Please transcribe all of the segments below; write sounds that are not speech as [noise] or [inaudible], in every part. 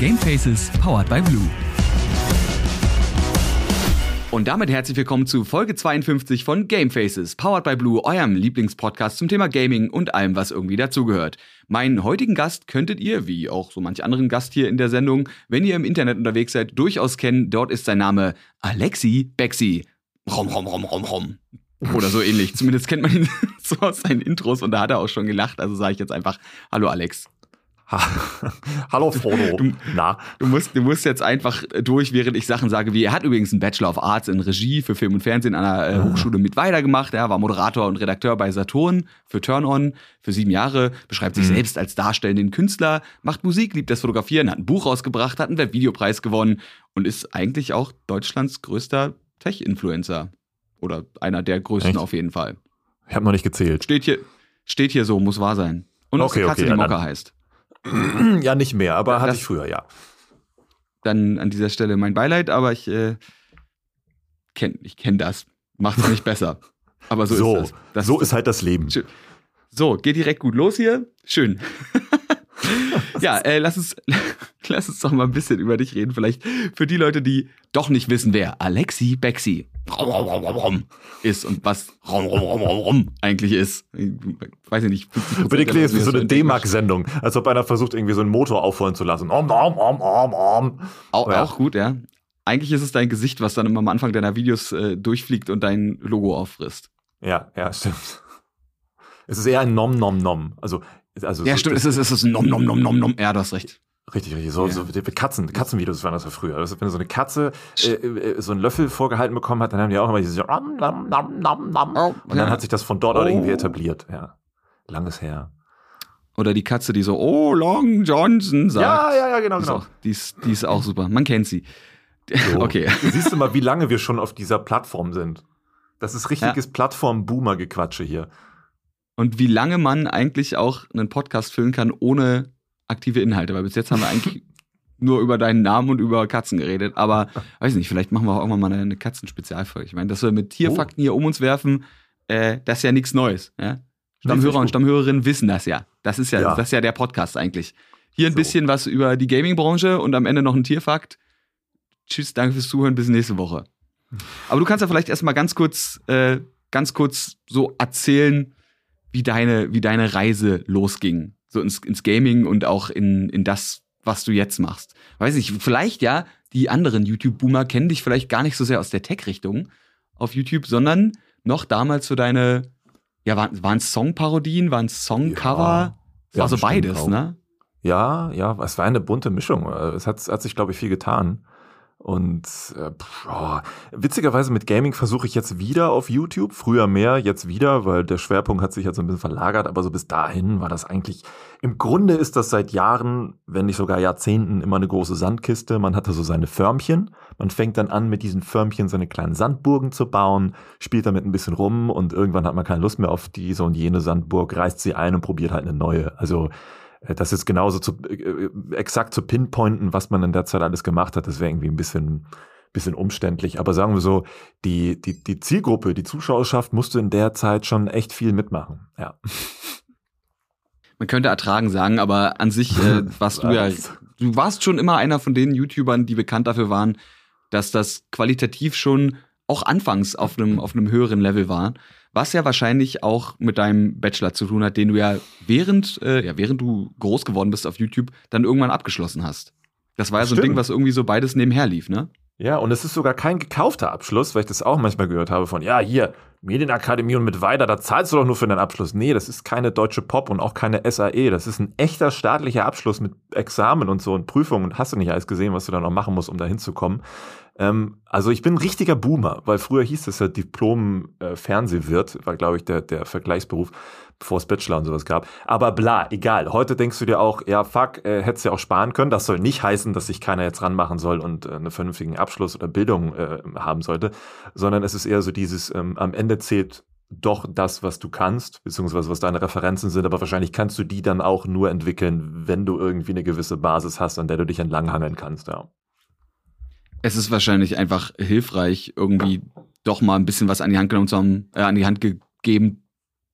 Gamefaces powered by Blue. Und damit herzlich willkommen zu Folge 52 von Gamefaces, powered by Blue, eurem Lieblingspodcast zum Thema Gaming und allem, was irgendwie dazugehört. Meinen heutigen Gast könntet ihr, wie auch so manch anderen Gast hier in der Sendung, wenn ihr im Internet unterwegs seid, durchaus kennen. Dort ist sein Name Alexi Bexi. Rom, rom, rom, rom, rom. Oder so ähnlich. Zumindest kennt man ihn [laughs] so aus seinen Intros und da hat er auch schon gelacht. Also sage ich jetzt einfach Hallo Alex. Hallo Frodo. Du, Na? Du musst, du musst jetzt einfach durch, während ich Sachen sage, wie er hat übrigens einen Bachelor of Arts in Regie für Film und Fernsehen an der äh, Hochschule mit weiter gemacht. Er war Moderator und Redakteur bei Saturn für Turn On für sieben Jahre, beschreibt sich Mhm. selbst als darstellenden Künstler, macht Musik, liebt das Fotografieren, hat ein Buch rausgebracht, hat einen Webvideopreis gewonnen und ist eigentlich auch Deutschlands größter Tech-Influencer. Oder einer der größten Echt? auf jeden Fall. Ich habe noch nicht gezählt. Steht hier, steht hier so, muss wahr sein. Und auch Okay, eine Katze, okay, die dann- heißt. [clears throat] Ja, nicht mehr, aber hatte Das- ich früher, ja. dann an dieser Stelle mein Beileid, aber ich äh, kenne ich kenn das. Macht es nicht besser. Aber so, [laughs] So, ist das. das so ist halt das Leben. So, geht direkt gut los hier. Schön. [laughs] [laughs] ja, äh, lass uns, [laughs] lass uns doch mal ein bisschen über dich reden. Vielleicht für die Leute, die doch nicht wissen, wer Alexi Bexi ist und was eigentlich ist. Ich weiß ich nicht. 50% Bitte klingt jetzt wie so eine D-Mark-Sendung, als ob einer versucht, irgendwie so einen Motor aufholen zu lassen. Om, om, om, om, om. Auch, Ja. auch gut, ja. Eigentlich ist es dein Gesicht, was dann immer am Anfang deiner Videos äh, durchfliegt und dein Logo auffrisst. Ja, ja, stimmt. Es ist eher ein Nom, Nom, Nom. Also, also Ja, so, stimmt, es ist, es ist ein Nom, Nom, Nom, Nom, Nom. Ja, du hast recht. Richtig, richtig. So, Ja. so die Katzen, Katzenvideos waren das ja früher. Also, wenn so eine Katze äh, äh, so einen Löffel vorgehalten bekommen hat, dann haben die auch immer diese so, nom, nom, nom, nom, nom. Oh, Und dann ja. hat sich das von dort Oh. irgendwie etabliert. Ja. Langes her. Oder die Katze, die so, oh, Long Johnson sagt. Ja, ja, ja, genau, Die ist, genau. auch, die, ist, die ist auch super. Man kennt sie. So. [laughs] Okay. Siehst du mal, wie lange wir schon auf dieser Plattform sind. Das ist richtiges Plattform-Boomer-Gequatsche hier. Und wie lange man eigentlich auch einen Podcast füllen kann ohne aktive Inhalte. Weil bis jetzt haben wir eigentlich [laughs] nur über deinen Namen und über Katzen geredet. Aber weiß nicht, vielleicht machen wir auch irgendwann mal eine, Katzen-Spezialfolge. Ich meine, dass wir mit Tierfakten hier um uns werfen, äh, das ist ja nichts Neues. Ja? Stammhörer und. Stammhörerinnen wissen das ja. Das ist ja, Ja. das ist ja der Podcast eigentlich. Hier ein So. bisschen was über die Gaming-Branche und am Ende noch ein Tierfakt. Tschüss, danke fürs Zuhören, bis nächste Woche. Aber du kannst ja vielleicht erstmal ganz kurz, äh, ganz kurz so erzählen, wie deine, wie deine Reise losging. So ins, ins Gaming und auch in, in das, was du jetzt machst. Weiß ich, vielleicht ja, die anderen YouTube-Boomer kennen dich vielleicht gar nicht so sehr aus der Tech-Richtung auf YouTube, sondern noch damals für deine, ja, waren es Songparodien, waren es Songcover? Ja, war so bestimmt beides, auch. ne? Ja, ja, es war eine bunte Mischung. Es hat, hat sich, glaube ich, viel getan. Und äh, oh, witzigerweise mit Gaming versuche ich jetzt wieder auf YouTube. Früher mehr, jetzt wieder, weil der Schwerpunkt hat sich jetzt so ein bisschen verlagert. Aber so bis dahin war das eigentlich. Im Grunde ist das seit Jahren, wenn nicht sogar Jahrzehnten, immer eine große Sandkiste. Man hatte so seine Förmchen. Man fängt dann an, mit diesen Förmchen seine kleinen Sandburgen zu bauen, spielt damit ein bisschen rum und irgendwann hat man keine Lust mehr auf diese und jene Sandburg, reißt sie ein und probiert halt eine neue. Also das ist genauso zu, äh, exakt zu pinpointen, was man in der Zeit alles gemacht hat, das wäre irgendwie ein bisschen, bisschen umständlich. Aber sagen wir so, die, die, die Zielgruppe, die Zuschauerschaft musste in der Zeit schon echt viel mitmachen. Ja. Man könnte ertragen sagen, aber an sich äh, [laughs] warst du ja, du warst schon immer einer von den YouTubern, die bekannt dafür waren, dass das qualitativ schon auch anfangs auf einem, auf einem höheren Level war. Was ja wahrscheinlich auch mit deinem Bachelor zu tun hat, den du ja während, äh, ja, während du groß geworden bist auf YouTube, dann irgendwann abgeschlossen hast. Das war ja so ein. Ding, was irgendwie so beides nebenher lief, ne? Ja, und es ist sogar kein gekaufter Abschluss, weil ich das auch manchmal gehört habe von, ja, hier, Medienakademie und mit weiter, da zahlst du doch nur für deinen Abschluss. Nee, das ist keine deutsche Pop und auch keine SAE. Das ist ein echter staatlicher Abschluss mit Examen und so und Prüfungen und hast du nicht alles gesehen, was du da noch machen musst, um da hinzukommen. Ähm, also ich bin ein richtiger Boomer, weil früher hieß es ja Diplom-Fernsehwirt, war glaube ich der, der Vergleichsberuf, bevor es Bachelor und sowas gab. Aber bla, egal. Heute denkst du dir auch, ja fuck, äh, hättest ja auch sparen können. Das soll nicht heißen, dass sich keiner jetzt ranmachen soll und äh, einen vernünftigen Abschluss oder Bildung äh, haben sollte, sondern es ist eher so dieses, ähm, am Ende zählt doch das, was du kannst, beziehungsweise was deine Referenzen sind, aber wahrscheinlich kannst du die dann auch nur entwickeln, wenn du irgendwie eine gewisse Basis hast, an der du dich entlanghangeln kannst, ja. Es ist wahrscheinlich einfach hilfreich, irgendwie doch mal ein bisschen was an die Hand genommen zu haben, äh, an die Hand gegeben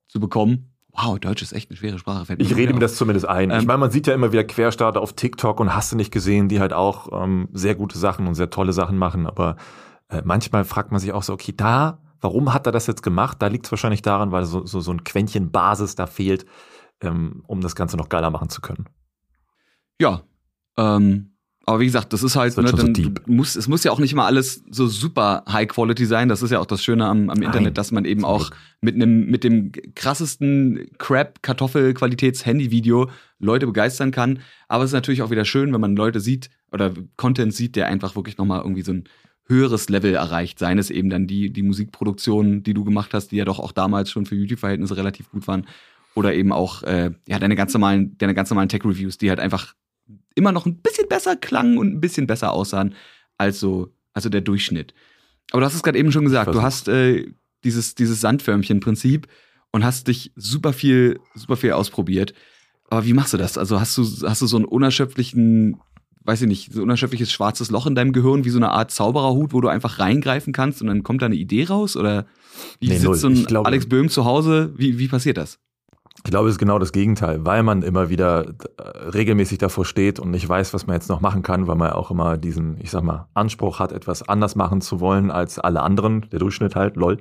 zu bekommen. Wow, Deutsch ist echt eine schwere Sprache. Ich rede mir auf. das zumindest ein. Ähm, ich meine, man sieht ja immer wieder Querstarter auf TikTok und hast du nicht gesehen, die halt auch ähm, sehr gute Sachen und sehr tolle Sachen machen. Aber äh, manchmal fragt man sich auch so, okay, da, warum hat er das jetzt gemacht? Da liegt es wahrscheinlich daran, weil so, so, so ein Quäntchen Basis da fehlt, ähm, um das Ganze noch geiler machen zu können. Ja. Ähm, aber wie gesagt, das ist halt, Das ne, so dann deep. muss, es muss ja auch nicht immer alles so super High Quality sein. Das ist ja auch das Schöne am, am Internet, dass man eben auch mit einem mit dem krassesten Crap Kartoffel Qualitäts Handy Video Leute begeistern kann. Aber es ist natürlich auch wieder schön, wenn man Leute sieht oder Content sieht, der einfach wirklich nochmal irgendwie so ein höheres Level erreicht. Seien es eben dann die die Musikproduktionen, die du gemacht hast, die ja doch auch damals schon für YouTube Verhältnisse relativ gut waren. Oder eben auch äh, ja deine ganz normalen deine ganz normalen Tech Reviews, die halt einfach immer noch ein bisschen besser klangen und ein bisschen besser aussahen als so also der Durchschnitt. Aber du hast es gerade eben schon gesagt, du hast äh, dieses, dieses Sandförmchen-Prinzip und hast dich super viel, super viel ausprobiert. Aber wie machst du das? Also hast du, hast du so einen unerschöpflichen, weiß ich nicht, so ein unerschöpfliches schwarzes Loch in deinem Gehirn, wie so eine Art Zaubererhut, wo du einfach reingreifen kannst und dann kommt da eine Idee raus? Oder wie Nee, sitzt null. so ein glaube- Alex Böhm zu Hause? Wie, wie passiert das? Ich glaube, es ist genau das Gegenteil, weil man immer wieder äh, regelmäßig davor steht und nicht weiß, was man jetzt noch machen kann, weil man auch immer diesen, ich sag mal, Anspruch hat, etwas anders machen zu wollen als alle anderen, der Durchschnitt halt, lol.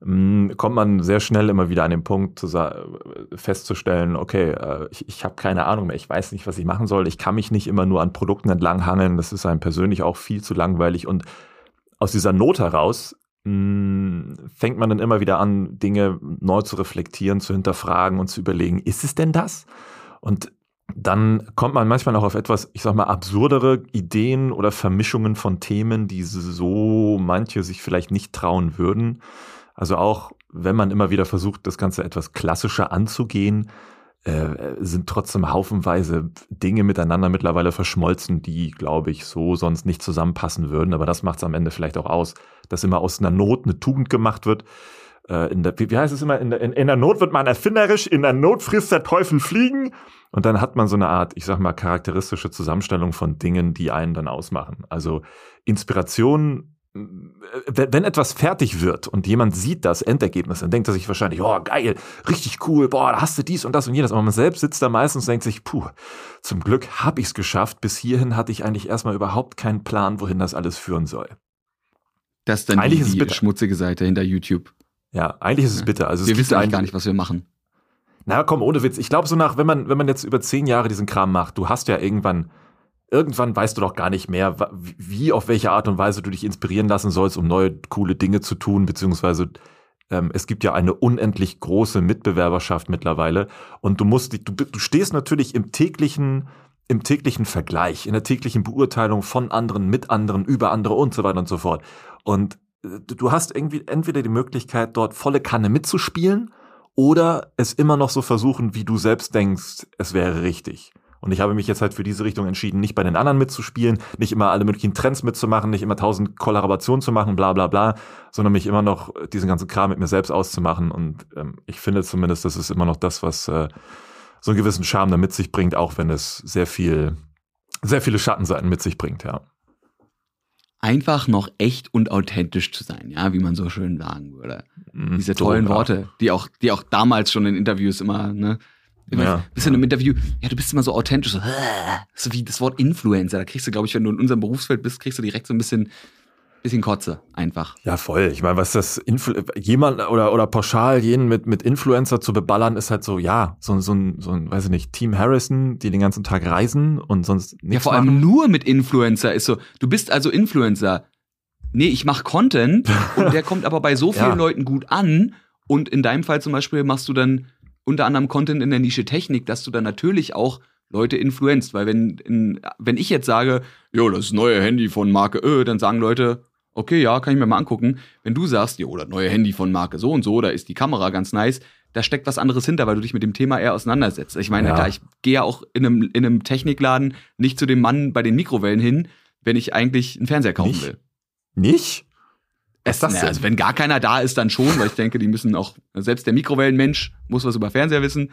Mm, Kommt man sehr schnell immer wieder an den Punkt, festzustellen, okay, äh, ich, ich habe keine Ahnung mehr, ich weiß nicht, was ich machen soll, ich kann mich nicht immer nur an Produkten entlanghangeln, das ist einem persönlich auch viel zu langweilig und aus dieser Not heraus fängt man dann immer wieder an, Dinge neu zu reflektieren, zu hinterfragen und zu überlegen, ist es denn das? Und dann kommt man manchmal auch auf etwas, ich sag mal, absurdere Ideen oder Vermischungen von Themen, die so manche sich vielleicht nicht trauen würden. Also auch wenn man immer wieder versucht, das Ganze etwas klassischer anzugehen, äh, sind trotzdem haufenweise Dinge miteinander mittlerweile verschmolzen, die, glaube ich, so sonst nicht zusammenpassen würden. Aber das macht es am Ende vielleicht auch aus, dass immer aus einer Not eine Tugend gemacht wird. Äh, in der, wie, heißt es immer? In der, in, in der Not wird man erfinderisch, in der Not frisst der Teufel fliegen. Und dann hat man so eine Art, ich sag mal, charakteristische Zusammenstellung von Dingen, die einen dann ausmachen. Also Inspiration wenn etwas fertig wird und jemand sieht das Endergebnis, dann denkt er sich wahrscheinlich, oh geil, richtig cool, boah, da hast du dies und das und jenes. Aber man selbst sitzt da meistens und denkt sich, puh, zum Glück habe ich es geschafft. Bis hierhin hatte ich eigentlich erstmal überhaupt keinen Plan, wohin das alles führen soll. Das ist dann Eigentlich die, ist es die schmutzige Seite hinter YouTube. Ja, eigentlich ist es bitter. Also Wir wissen eigentlich gar nicht, was wir machen. Na komm, ohne Witz. Ich glaube so nach, wenn man, wenn man jetzt über zehn Jahre diesen Kram macht, du hast ja irgendwann, irgendwann weißt du doch gar nicht mehr, wie, auf welche Art und Weise du dich inspirieren lassen sollst, um neue coole Dinge zu tun, beziehungsweise ähm, es gibt ja eine unendlich große Mitbewerberschaft mittlerweile und du musst, dich- du, du stehst natürlich im täglichen, im täglichen Vergleich, in der täglichen Beurteilung von anderen, mit anderen, über andere und so weiter und so fort. Und äh, du du hast irgendwie entweder die Möglichkeit, dort volle Kanne mitzuspielen oder es immer noch so versuchen, wie du selbst denkst, es wäre richtig. Und ich habe mich jetzt halt für diese Richtung entschieden, nicht bei den anderen mitzuspielen, nicht immer alle möglichen Trends mitzumachen, nicht immer tausend Kollaborationen zu machen, bla bla bla, sondern mich immer noch diesen ganzen Kram mit mir selbst auszumachen. Und ähm, ich finde zumindest, das ist immer noch das, was äh, so einen gewissen Charme da mit sich bringt, auch wenn es sehr viel, sehr viele Schattenseiten mit sich bringt, ja. Einfach noch echt und authentisch zu sein, ja, wie man so schön sagen würde. Mhm. Diese So, tollen ja. Worte, die auch, die auch damals schon in Interviews immer, ne? Immer, Ja. bist du in einem Interview, ja, du bist immer so authentisch, so, [laughs] so wie das Wort Influencer. Da kriegst du, glaube ich, wenn du in unserem Berufsfeld bist, kriegst du direkt so ein bisschen, bisschen Kotze, einfach. Ja, voll. Ich meine, was das Influ jemand oder oder pauschal jeden mit mit Influencer zu beballern ist halt so, ja, so so ein so ein weiß ich nicht, Team Harrison, die den ganzen Tag reisen und sonst nichts ja, vor allem machen. nur mit Influencer ist so, du bist also Influencer. Nee, ich mache Content [laughs] und der kommt aber bei so vielen Ja. Leuten gut an. Und in deinem Fall zum Beispiel machst du dann unter anderem Content in der Nische Technik, dass du dann natürlich auch Leute influenzt. Weil wenn, in, wenn ich jetzt sage, jo, das neue Handy von Marke Ö, dann sagen Leute, okay, ja, kann ich mir mal angucken. Wenn du sagst, jo, das neue Handy von Marke so und so, da ist die Kamera ganz nice, da steckt was anderes hinter, weil du dich mit dem Thema eher auseinandersetzt. Ich meine, Ja. klar, ich gehe ja auch in einem, in einem Technikladen nicht zu dem Mann bei den Mikrowellen hin, wenn ich eigentlich einen Fernseher kaufen Nicht? will. Nicht? Was das denn? also wenn gar keiner da ist, dann schon, weil ich denke, die müssen auch, selbst der Mikrowellenmensch muss was über Fernseher wissen.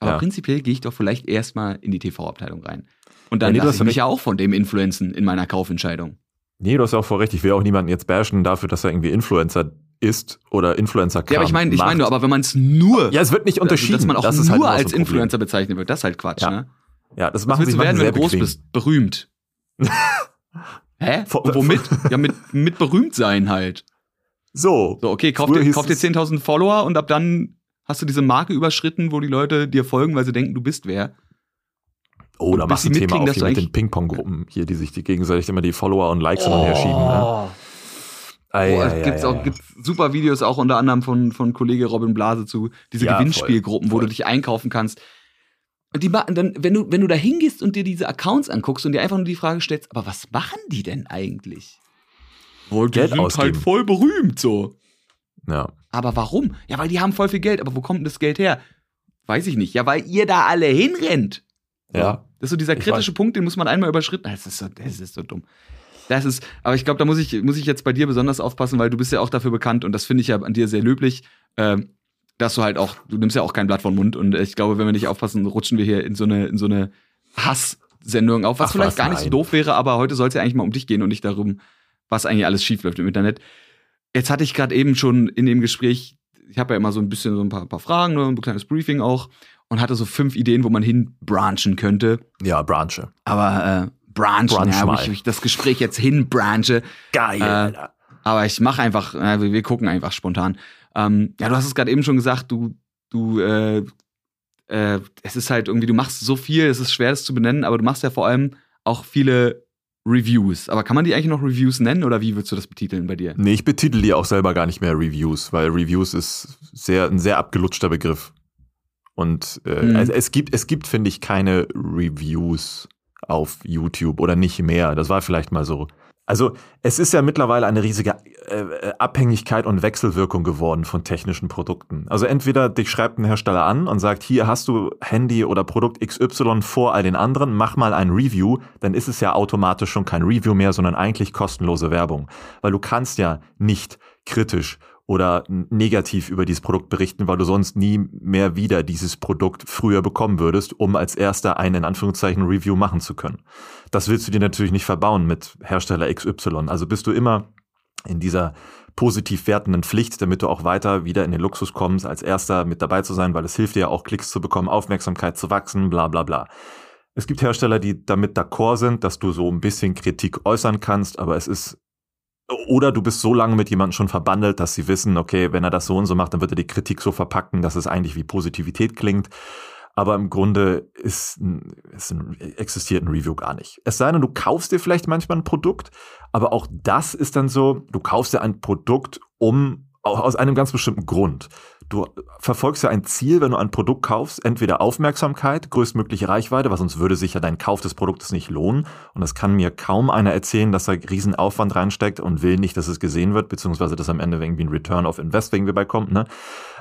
Aber Ja. prinzipiell gehe ich doch vielleicht erstmal in die TV-Abteilung rein. Und dann Ja, nee, lasse ich mich ja auch von dem influenzen in meiner Kaufentscheidung. Nee, du hast ja auch voll recht. Ich will auch niemanden jetzt bashen dafür, dass er irgendwie Influencer ist oder Influencer Ja, aber ich meine, ich meine nur, aber wenn man es nur, ja, es wird nicht unterschieden, also, dass man auch das ist nur halt als. Influencer bezeichnet wird, das ist halt Quatsch, Ja. ne? Ja, das machen sie du werden, wenn du groß bist? Berühmt. [laughs] Hä? Und womit? [laughs] ja, mit, mit berühmt sein halt. So, So, okay, kauf dir, kauf dir es- 10.000 Follower und ab dann hast du diese Marke überschritten, wo die Leute dir folgen, weil sie denken, du bist wer. oh, da machst du ein Thema auf hier mit den Ping-Pong-Gruppen hier, die sich die gegenseitig immer die Follower und Likes hin und her schieben. Ne? Ei, Oh, es ei, auch gibt's super Videos auch unter anderem von, von Kollege Robin Blase zu diese Ja, Gewinnspielgruppen, voll, wo du voll. dich einkaufen kannst. Und die machen dann, wenn du, wenn du da hingehst und dir diese Accounts anguckst und dir einfach nur die Frage stellst, aber was machen die denn eigentlich? Oh, die Geld sind ausgeben. halt voll berühmt so. Ja. Aber warum? Ja, weil die haben voll viel Geld. Aber wo kommt denn das Geld her? Weiß ich nicht. Ja, weil ihr da alle hinrennt. Ja. Das ist so dieser kritische Punkt, den muss man einmal überschritten. Das ist so, das ist so dumm. Das ist, aber ich glaube, da muss ich, muss ich jetzt bei dir besonders aufpassen, weil du bist ja auch dafür bekannt und das finde ich ja an dir sehr löblich, ähm, dass du halt auch, du nimmst ja auch kein Blatt den Mund und ich glaube, wenn wir nicht aufpassen, rutschen wir hier in so eine, in so eine Hasssendung auf, was Ach vielleicht was, gar nicht so nein. doof wäre, aber heute soll es ja eigentlich mal um dich gehen und nicht darum, was eigentlich alles schief läuft im Internet. Jetzt hatte ich gerade eben schon in dem Gespräch, ich habe ja immer so ein bisschen so ein paar, paar Fragen, ne, ein kleines Briefing auch und hatte so fünf Ideen, wo man hin branchen könnte. Ja, Branche. Aber äh, branchen, Brunch ja, wo ich, das Gespräch jetzt hin branche. Geil. Äh, Alter. Aber ich mache einfach, äh, wir, wir gucken einfach spontan. Ähm, ja, du hast es gerade eben schon gesagt, du, du, äh, äh, es ist halt irgendwie, du machst so viel, es ist schwer, das zu benennen, aber du machst ja vor allem auch viele Reviews. Aber kann man die eigentlich noch Reviews nennen oder wie würdest du das betiteln bei dir? Nee, ich betitel die auch selber gar nicht mehr Reviews, weil Reviews ist sehr, ein sehr abgelutschter Begriff. Und äh, Mhm. also es gibt, es gibt, finde ich, keine Reviews auf YouTube oder nicht mehr. Das war vielleicht mal so. Also es ist ja mittlerweile eine riesige äh, Abhängigkeit und Wechselwirkung geworden von technischen Produkten. Also entweder dich schreibt ein Hersteller an und sagt, hier hast du Handy oder Produkt XY vor all den anderen, mach mal ein Review, dann ist es ja automatisch schon kein Review mehr, sondern eigentlich kostenlose Werbung. Weil du kannst ja nicht kritisch oder negativ über dieses Produkt berichten, weil du sonst nie mehr wieder dieses Produkt früher bekommen würdest, um als erster ein in Anführungszeichen Review machen zu können. Das willst du dir natürlich nicht verbauen mit Hersteller XY. Also bist du immer in dieser positiv wertenden Pflicht, damit du auch weiter wieder in den Luxus kommst, als erster mit dabei zu sein, weil es hilft dir ja auch Klicks zu bekommen, Aufmerksamkeit zu wachsen, bla bla bla. Es gibt Hersteller, die damit d'accord sind, dass du so ein bisschen Kritik äußern kannst, aber es ist oder du bist so lange mit jemandem schon verbandelt, dass sie wissen, okay, wenn er das so und so macht, dann wird er die Kritik so verpacken, dass es eigentlich wie Positivität klingt. Aber im Grunde ist, ist ein, existiert ein Review gar nicht. Es sei denn, du kaufst dir vielleicht manchmal ein Produkt, aber auch das ist dann so, du kaufst dir ein Produkt, um aus einem ganz bestimmten Grund. Du verfolgst ja ein Ziel, wenn du ein Produkt kaufst, entweder Aufmerksamkeit, größtmögliche Reichweite, weil sonst würde sich ja dein Kauf des Produktes nicht lohnen. Und das kann mir kaum einer erzählen, dass da riesen Aufwand reinsteckt und will nicht, dass es gesehen wird, beziehungsweise dass am Ende irgendwie ein Return of Invest irgendwie bei kommt. Ne?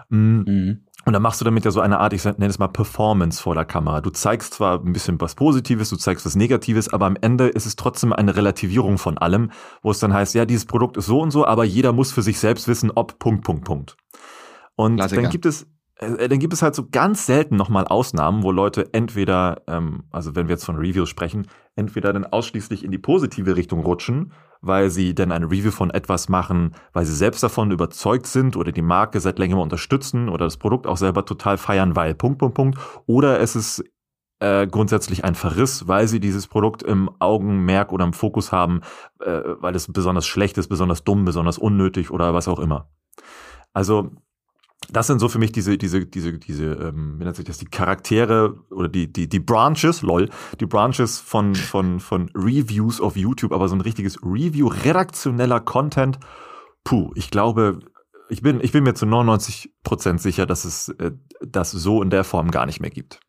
Mm. Mhm. Und dann machst du damit ja so eine Art, ich nenne es mal Performance vor der Kamera. Du zeigst zwar ein bisschen was Positives, du zeigst was Negatives, aber am Ende ist es trotzdem eine Relativierung von allem, wo es dann heißt, ja, dieses Produkt ist so und so, aber jeder muss für sich selbst wissen, ob Punkt, Punkt, Punkt. Und Klassiker. dann gibt es, äh, dann gibt es halt so ganz selten nochmal Ausnahmen, wo Leute entweder, ähm, also wenn wir jetzt von Reviews sprechen, entweder dann ausschließlich in die positive Richtung rutschen, weil sie dann eine Review von etwas machen, weil sie selbst davon überzeugt sind oder die Marke seit längerem unterstützen oder das Produkt auch selber total feiern, weil Punkt, Punkt, Punkt. Oder es ist äh, grundsätzlich ein Verriss, weil sie dieses Produkt im Augenmerk oder im Fokus haben, äh, weil es besonders schlecht ist, besonders dumm, besonders unnötig oder was auch immer. Also das sind so für mich diese, diese, diese, diese, ähm, wie nennt sich das, die Charaktere oder die, die, die Branches, lol, die Branches von, von, von Reviews auf YouTube, aber so ein richtiges Review, redaktioneller Content. Puh, ich glaube, ich bin, ich bin mir zu 99 Prozent sicher, dass es äh, das so in der Form gar nicht mehr gibt.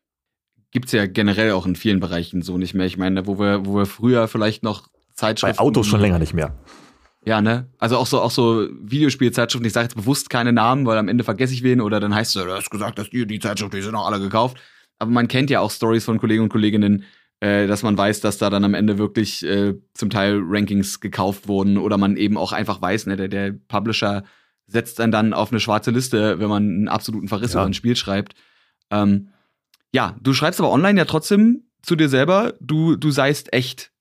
Gibt's ja generell auch in vielen Bereichen so nicht mehr. Ich meine, wo wir, wo wir früher vielleicht noch Zeitschriften. Bei Autos schon länger nicht mehr. Ja, ne? Also auch so, auch so Videospielzeitschriften, ich sage jetzt bewusst keine Namen, weil am Ende vergesse ich wen oder dann heißt es, du hast gesagt, dass die, die Zeitschrift, die sind auch alle gekauft. Aber man kennt ja auch Stories von Kollegen und Kolleginnen, äh, dass man weiß, dass da dann am Ende wirklich äh, zum Teil Rankings gekauft wurden oder man eben auch einfach weiß, ne, der, der Publisher setzt einen dann auf eine schwarze Liste, wenn man einen absoluten Verriss Ja. über ein Spiel schreibt. Ähm, ja, du schreibst aber online ja trotzdem zu dir selber, du, du seist echt.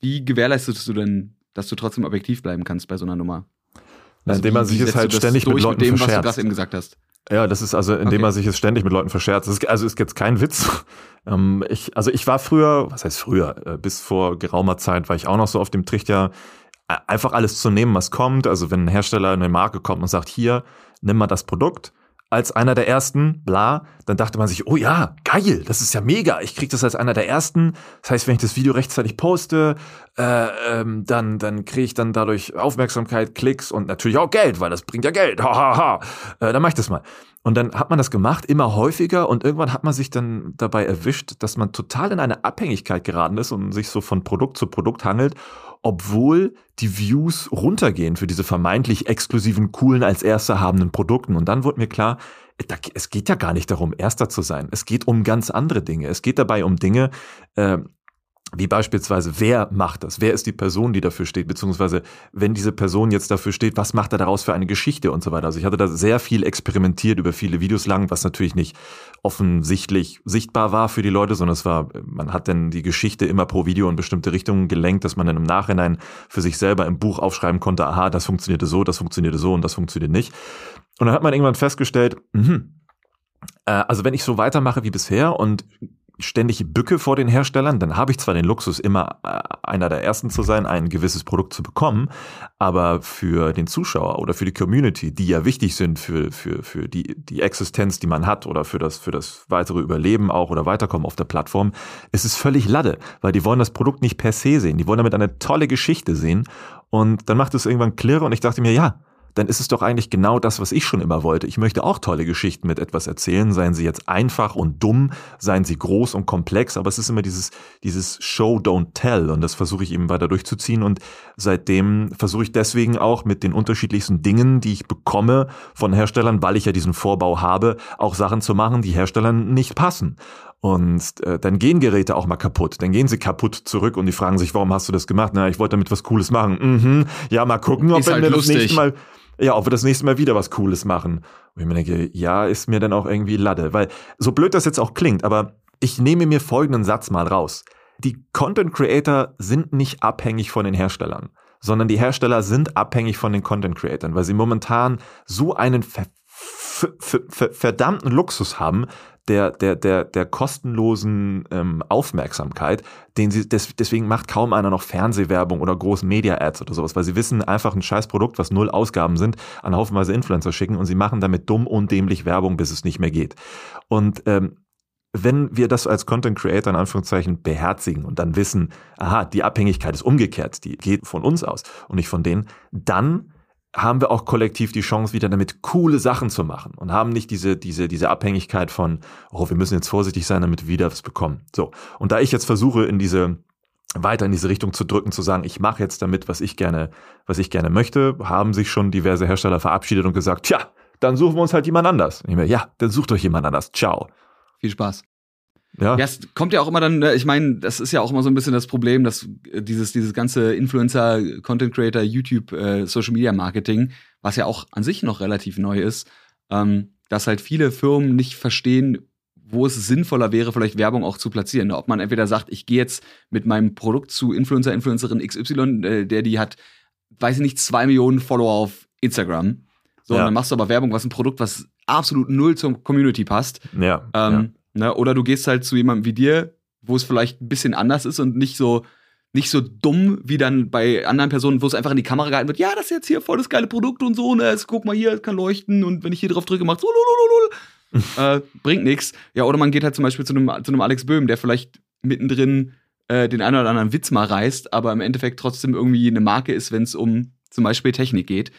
Wie gewährleistest du denn, dass du trotzdem objektiv bleiben kannst bei so einer Nummer? Na, indem man Also sich es halt ständig mit Leuten dem, was du verscherzt. gerade eben gesagt hast. Ja, das ist also, indem Okay. man sich es ständig mit Leuten verscherzt. Ist, also ist jetzt kein Witz. [laughs] Ähm, ich, also ich war früher, was heißt früher, äh, bis vor geraumer Zeit war ich auch noch so auf dem Trichter, einfach alles zu nehmen, was kommt. Also wenn ein Hersteller in eine Marke kommt und sagt, hier, nimm mal das Produkt, als einer der ersten, bla, dann dachte man sich, oh ja, geil, das ist ja mega, ich krieg das als einer der ersten. Das heißt, wenn ich das Video rechtzeitig poste, äh, ähm, dann, dann kriege ich dann dadurch Aufmerksamkeit, Klicks und natürlich auch Geld, weil das bringt ja Geld. Ha, ha, ha. Äh, dann mach ich das mal. Und dann hat man das gemacht, immer häufiger und irgendwann hat man sich dann dabei erwischt, dass man total in eine Abhängigkeit geraten ist und sich so von Produkt zu Produkt hangelt, obwohl die Views runtergehen für diese vermeintlich exklusiven, coolen, als erster habenden Produkten. Und dann wurde mir klar, es geht ja gar nicht darum, erster zu sein. Es geht um ganz andere Dinge. Es geht dabei um Dinge, äh, wie beispielsweise, wer macht das? Wer ist die Person, die dafür steht? Beziehungsweise, wenn diese Person jetzt dafür steht, was macht er daraus für eine Geschichte und so weiter? Also ich hatte da sehr viel experimentiert über viele Videos lang, was natürlich nicht offensichtlich sichtbar war für die Leute, sondern es war, man hat dann die Geschichte immer pro Video in bestimmte Richtungen gelenkt, dass man dann im Nachhinein für sich selber im Buch aufschreiben konnte, aha, das funktionierte so, das funktionierte so und das funktioniert nicht. Und dann hat man irgendwann festgestellt, mhm, äh, also wenn ich so weitermache wie bisher und ständig bücke vor den Herstellern, dann habe ich zwar den Luxus, immer äh, einer der Ersten zu sein, ein gewisses Produkt zu bekommen, aber für den Zuschauer oder für die Community, die ja wichtig sind für, für, für die, die Existenz, die man hat oder für das, für das weitere Überleben auch oder Weiterkommen auf der Plattform, ist es völlig Lade, weil die wollen das Produkt nicht per se sehen, die wollen damit eine tolle Geschichte sehen und dann macht es irgendwann klirr und ich dachte mir, ja, dann ist es doch eigentlich genau das, was ich schon immer wollte. Ich möchte auch tolle Geschichten mit etwas erzählen, seien sie jetzt einfach und dumm, seien sie groß und komplex, aber es ist immer dieses, dieses Show, don't tell und das versuche ich eben weiter durchzuziehen und seitdem versuche ich deswegen auch mit den unterschiedlichsten Dingen, die ich bekomme von Herstellern, weil ich ja diesen Vorbau habe, auch Sachen zu machen, die Herstellern nicht passen. Und äh, dann gehen Geräte auch mal kaputt. Dann gehen sie kaputt zurück und die fragen sich, warum hast du das gemacht? Na, ich wollte damit was Cooles machen. Mhm. Ja, mal gucken, ob Ist wir halt mir das lustig. nächste Mal ja, ob wir das nächste Mal wieder was Cooles machen. Und ich mir denke, ja, ist mir dann auch irgendwie Lade. Weil, so blöd das jetzt auch klingt, aber ich nehme mir folgenden Satz mal raus. Die Content Creator sind nicht abhängig von den Herstellern, sondern die Hersteller sind abhängig von den Content Creatern, weil sie momentan so einen ver verdammten Luxus haben, der, der, der, der kostenlosen ähm, Aufmerksamkeit, den sie, des, deswegen macht kaum einer noch Fernsehwerbung oder großen Media-Ads oder sowas, weil sie wissen einfach ein scheiß Produkt, was null Ausgaben sind, an haufenweise Influencer schicken und sie machen damit dumm und dämlich Werbung, bis es nicht mehr geht. Und ähm, wenn wir das als Content Creator in Anführungszeichen beherzigen und dann wissen, aha, die Abhängigkeit ist umgekehrt, die geht von uns aus und nicht von denen, dann haben wir auch kollektiv die Chance, wieder damit coole Sachen zu machen und haben nicht diese, diese, diese Abhängigkeit von, oh, wir müssen jetzt vorsichtig sein, damit wir wieder was bekommen. So. Und da ich jetzt versuche, in diese, weiter in diese Richtung zu drücken, zu sagen, ich mache jetzt damit, was ich gerne, was ich gerne möchte, haben sich schon diverse Hersteller verabschiedet und gesagt, tja, dann suchen wir uns halt jemand anders. Ich mir, ja, dann sucht euch jemand anders. Ciao. Viel Spaß. Ja, Ja, es kommt ja auch immer dann, äh, ich meine, das ist ja auch immer so ein bisschen das Problem, dass äh, dieses, dieses ganze Influencer, Content Creator, YouTube, äh, Social Media Marketing, was ja auch an sich noch relativ neu ist, ähm, dass halt viele Firmen nicht verstehen, wo es sinnvoller wäre, vielleicht Werbung auch zu platzieren. Ne? Ob man entweder sagt, ich gehe jetzt mit meinem Produkt zu Influencer, Influencerin XY, äh, der die hat, weiß ich nicht, zwei Millionen Follower auf Instagram. So, Ja. und dann machst du aber Werbung, was ein Produkt, was absolut null zur Community passt. ja, Ähm, ne? Oder du gehst halt zu jemandem wie dir, wo es vielleicht ein bisschen anders ist und nicht so nicht so dumm wie dann bei anderen Personen, wo es einfach in die Kamera gehalten wird, ja, das ist jetzt hier voll das geile Produkt und so, ne, jetzt guck mal hier, es kann leuchten und wenn ich hier drauf drücke, macht so [laughs] äh, bringt nichts. Ja, oder man geht halt zum Beispiel zu einem, zu einem Alex Böhm, der vielleicht mittendrin äh, den einen oder anderen Witz mal reißt, aber im Endeffekt trotzdem irgendwie eine Marke ist, wenn es um zum Beispiel Technik geht.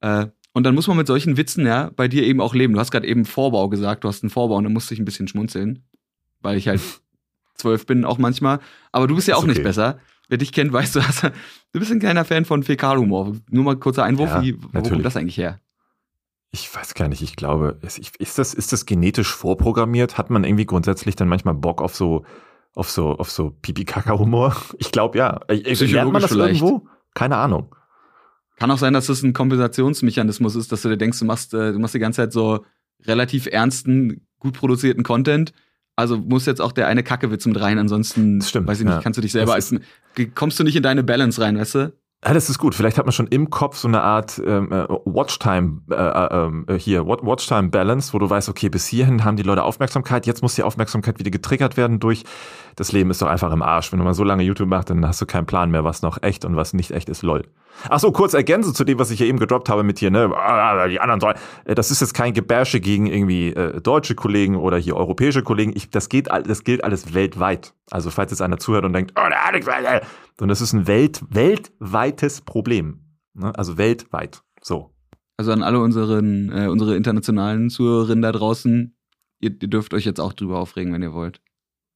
Äh, und dann muss man mit solchen Witzen ja bei dir eben auch leben. Du hast gerade eben Vorbau gesagt, du hast einen Vorbau und da musste ich ein bisschen schmunzeln, weil ich halt [laughs] zwölf bin auch manchmal. Aber du bist ja auch nicht okay. besser. Wer dich kennt, weißt [laughs] du, hast, du bist ein kleiner Fan von Fäkalhumor. Nur mal kurzer Einwurf, Ja, wie, wo natürlich. kommt das eigentlich her? Ich weiß gar nicht, ich glaube, ist, ist, das, ist das genetisch vorprogrammiert? Hat man irgendwie grundsätzlich dann manchmal Bock auf so, auf so, auf so Pipi-Kaka-Humor? [laughs] Ich glaube ja. Ich- Lernt man das Psychologisch irgendwo? Keine Ahnung. Kann auch sein, dass das ein Kompensationsmechanismus ist, dass du dir denkst, du machst, äh, du machst die ganze Zeit so relativ ernsten, gut produzierten Content. Also muss jetzt auch der eine Kackewitz mit rein, ansonsten, stimmt, weiß ich nicht, ja. kannst du dich selber als, kommst du nicht in deine Balance rein, weißt du? Ja, das ist gut. Vielleicht hat man schon im Kopf so eine Art ähm, äh, Watchtime äh, äh, äh hier Watchtime Balance, wo du weißt, okay, bis hierhin haben die Leute Aufmerksamkeit, jetzt muss die Aufmerksamkeit wieder getriggert werden durch das Leben ist doch einfach im Arsch. Wenn du mal so lange YouTube machst, dann hast du keinen Plan mehr, was noch echt und was nicht echt ist. Lol. Ach so, kurz ergänzend zu dem, was ich hier eben gedroppt habe mit hier, ne, die anderen sollen. Äh, das ist jetzt kein Gebärsche gegen irgendwie äh, deutsche Kollegen oder hier europäische Kollegen. Ich, das geht, das gilt alles weltweit. Also falls jetzt einer zuhört und denkt, oh, der Alex, und das ist ein Welt, weltweites Problem. Ne? Also weltweit. So. Also an alle unseren, äh, unsere internationalen Zuhörerinnen da draußen, ihr, ihr dürft euch jetzt auch drüber aufregen, wenn ihr wollt.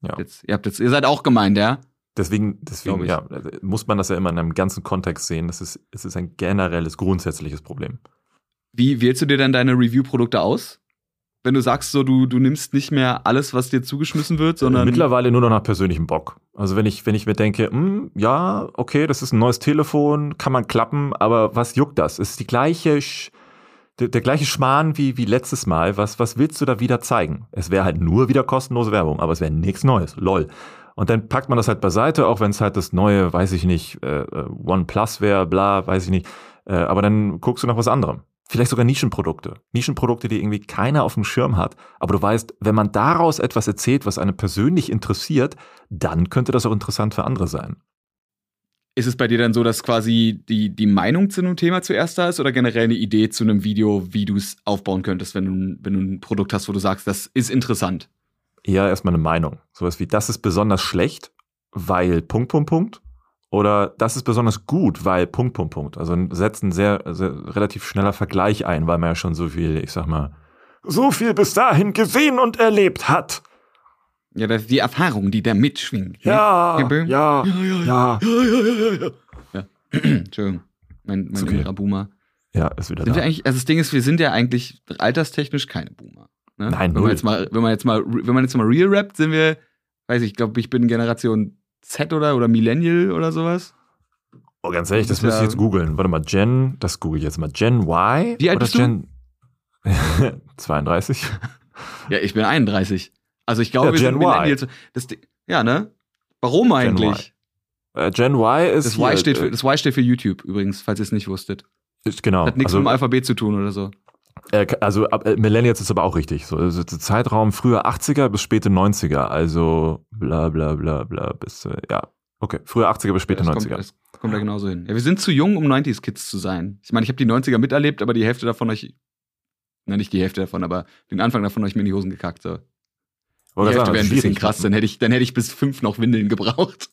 Ja. Jetzt, ihr, habt jetzt, ihr seid auch gemeint, ja? Deswegen, deswegen ja, muss man das ja immer in einem ganzen Kontext sehen. Das ist, es ist ein generelles, grundsätzliches Problem. Wie wählst du dir denn deine Review-Produkte aus? Wenn du sagst, so du, du nimmst nicht mehr alles, was dir zugeschmissen wird, sondern. Mittlerweile nur noch nach persönlichem Bock. Also wenn ich, wenn ich mir denke, mh, hm, ja, okay, das ist ein neues Telefon, kann man klappen, aber was juckt das? Es ist die gleiche, der, der gleiche Schmarrn wie, wie letztes Mal. Was, was willst du da wieder zeigen? Es wäre halt nur wieder kostenlose Werbung, aber es wäre nichts Neues. Lol. Und dann packt man das halt beiseite, auch wenn es halt das neue, weiß ich nicht, äh, äh OnePlus wäre, bla, weiß ich nicht. Äh, aber dann guckst du nach was anderem. Vielleicht sogar Nischenprodukte. Nischenprodukte, die irgendwie keiner auf dem Schirm hat. Aber du weißt, wenn man daraus etwas erzählt, was einen persönlich interessiert, dann könnte das auch interessant für andere sein. Ist es bei dir dann so, dass quasi die, die Meinung zu einem Thema zuerst da ist oder generell eine Idee zu einem Video, wie du es aufbauen könntest, wenn du, wenn du ein Produkt hast, wo du sagst, das ist interessant? Eher erstmal eine Meinung. Sowas wie, das ist besonders schlecht, weil Punkt, Punkt, Punkt. Oder das ist besonders gut, weil Punkt, Punkt, Punkt. Also setzt ein sehr, sehr relativ schneller Vergleich ein, weil man ja schon so viel, ich sag mal, so viel bis dahin gesehen und erlebt hat. Ja, das ist die Erfahrung, die da mitschwingt. Ja, ja, ja, ja, ja, ja, ja, ja. ja. [clears throat] Entschuldigung, mein, mein okay. innerer Boomer. Ja, ist wieder sind da. Wir eigentlich, also das Ding ist, wir sind ja eigentlich alterstechnisch keine Boomer. Ne? Nein, wenn man jetzt mal, wenn man jetzt mal, wenn man jetzt mal real rappt, sind wir, weiß ich, ich glaube, ich bin Generation Z oder oder Millennial oder sowas. Oh, ganz ehrlich, das, das müsste ich jetzt googeln. Warte mal, Gen, das google ich jetzt mal. Gen Y? Wie alt bist Gen [laughs] du? 32. ja, ich bin 31. Also ich glaube, ja, wir Gen sind Millennials. Das, ja, ne? Warum eigentlich? Gen Y, äh, Gen y ist. Das, y steht für, äh, das Y steht für YouTube übrigens, falls ihr es nicht wusstet. Ist, genau. Hat nichts also, mit dem Alphabet zu tun oder so. Äh, also äh, Millennials ist aber auch richtig. So, also Zeitraum früher 80er bis späte 90er. Also bla bla bla bla bis, äh, ja. Okay, früher 80er bis späte ja, 90er. Kommt, das kommt da genauso hin. Ja, wir sind zu jung, um 90s-Kids zu sein. Ich meine, ich habe die 90er miterlebt, aber die Hälfte davon euch. Na, nicht die Hälfte davon, aber den Anfang davon euch mir in die Hosen gekackt. So. Die Hälfte wäre ein bisschen krass, dann hätte, ich, dann hätte ich bis fünf noch Windeln gebraucht.